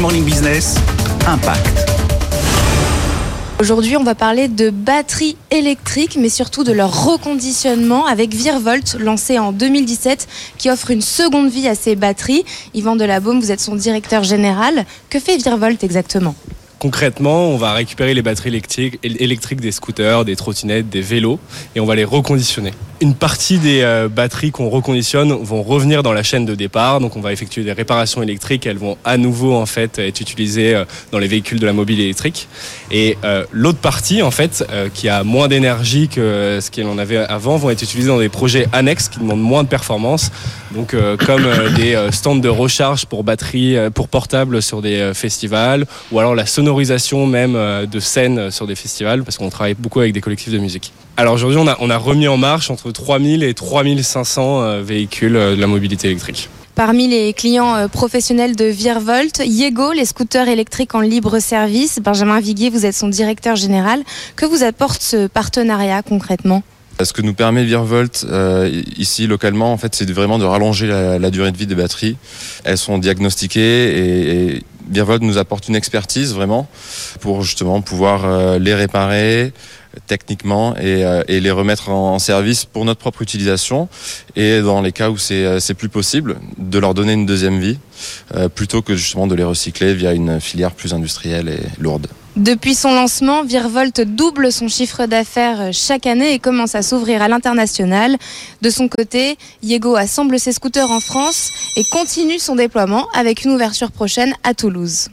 Morning Business, Impact. Aujourd'hui, on va parler de batteries électriques, mais surtout de leur reconditionnement avec Virvolt, lancé en 2017, qui offre une seconde vie à ces batteries. Yvan Delabaume, vous êtes son directeur général. Que fait Virvolt exactement? Concrètement, on va récupérer les batteries électriques, électriques des scooters, des trottinettes, des vélos et on va les reconditionner. Une partie des euh, batteries qu'on reconditionne vont revenir dans la chaîne de départ, donc on va effectuer des réparations électriques, elles vont à nouveau en fait être utilisées euh, dans les véhicules de la mobile électrique. Et euh, l'autre partie en fait, qui a moins d'énergie que ce qu'on avait avant, vont être utilisées dans des projets annexes qui demandent moins de performance, donc comme des stands de recharge pour batteries, pour portables sur des festivals, ou alors la même de scènes sur des festivals, parce qu'on travaille beaucoup avec des collectifs de musique. Alors aujourd'hui, on a, on a remis en marche entre 3000 et 3500 euh, véhicules euh, de la mobilité électrique. Parmi les clients euh, professionnels de Virvolt, Yego, les scooters électriques en libre service. Benjamin Viguier, vous êtes son directeur général. Que vous apporte ce partenariat concrètement? Ce que nous permet Virvolt ici localement, en fait, c'est vraiment de rallonger la, durée de vie des batteries. Elles sont diagnostiquées et, Virvolt nous apporte une expertise vraiment pour justement pouvoir les réparer, techniquement euh, et, les remettre en, service pour notre propre utilisation et dans les cas où c'est euh, plus possible de leur donner une deuxième vie euh, plutôt que justement de les recycler via une filière plus industrielle et lourde. Depuis son lancement, Virvolt double son chiffre d'affaires chaque année et commence à s'ouvrir à l'international. De son côté, Yego assemble ses scooters en France et continue son déploiement avec une ouverture prochaine à Toulouse.